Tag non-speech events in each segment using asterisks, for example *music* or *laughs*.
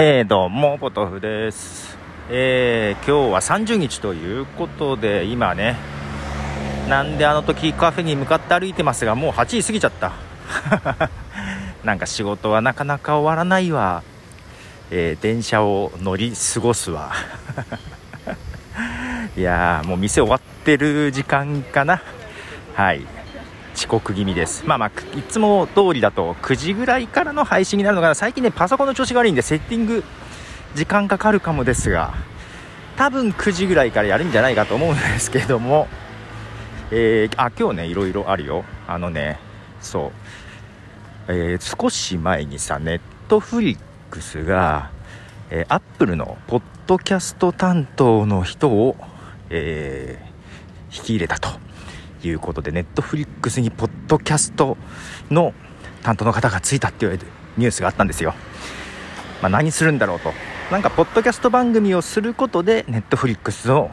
えー、どうもポトフです、えー、今日は30日ということで今ねなんであの時カフェに向かって歩いてますがもう8時過ぎちゃった。*laughs* なんか仕事はなかなか終わらないわ、えー電車を乗り過ごすわ。*laughs* いやーもう店終わってる時間かな。はい。遅刻気味です。まあまあいつも通りだと9時ぐらいからの配信になるのかな。最近ねパソコンの調子が悪いんでセッティング時間かかるかもですが多分9時ぐらいからやるんじゃないかと思うんですけども。えーあ今日ねいろいろあるよ。あのねそう、えー少し前にさネットフリックスが、えー、アップルのポッドキャスト担当の人を、えー引き入れたと。いうことでネットフリックスにポッドキャストの担当の方がついたっていうニュースがあったんですよ、まあ、何するんだろうと。なんかポッドキャスト番組をすることでネットフリックスを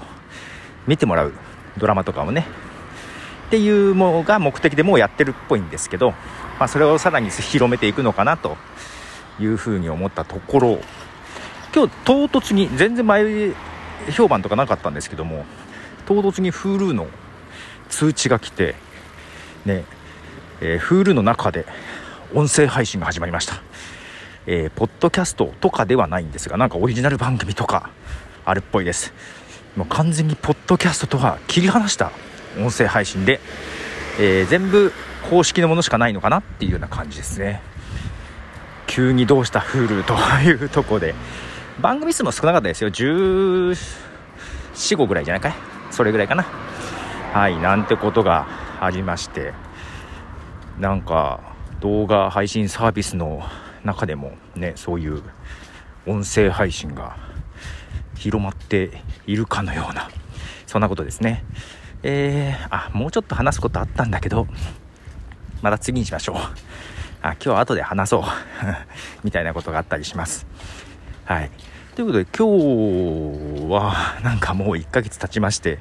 見てもらう。ドラマとかをね。っていうのが目的でもうやってるっぽいんですけど、まあ、それをさらに広めていくのかなというふうに思ったところ。今日唐突に全然前評判とかなかったんですけども唐突に Hulu の通知が来てねえー Hulu の中で音声配信が始まりました。えーポッドキャストとかではないんですがなんかオリジナル番組とかあるっぽいです。もう完全にポッドキャストとは切り離した音声配信で、えー全部公式のものしかないのかなっていうような感じですね。急にどうした Hulu というとこで。番組数も少なかったですよ。1415ぐらいじゃないかい？それぐらいかな。はいなんてことがありましてなんか動画配信サービスの中でもねそういう音声配信が広まっているかのようなそんなことですね。えー、あもうちょっと話すことあったんだけどまた次にしましょう。あ今日は後で話そう。*laughs* みたいなことがあったりします。はい。ということで今日はなんかもう1ヶ月経ちまして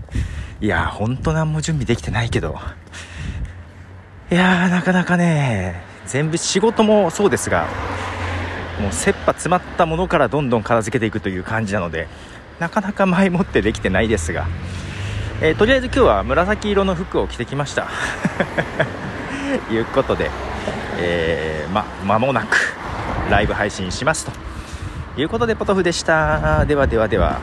いやーほんと何も準備できてないけど。いやーなかなかね全部仕事もそうですがもう切羽詰まったものからどんどん片付けていくという感じなのでなかなか前もってできてないですが、えーとりあえず今日は紫色の服を着てきました。と *laughs* いうことで、えーま間もなくライブ配信しますと。いうことでポトフでした。ではではでは。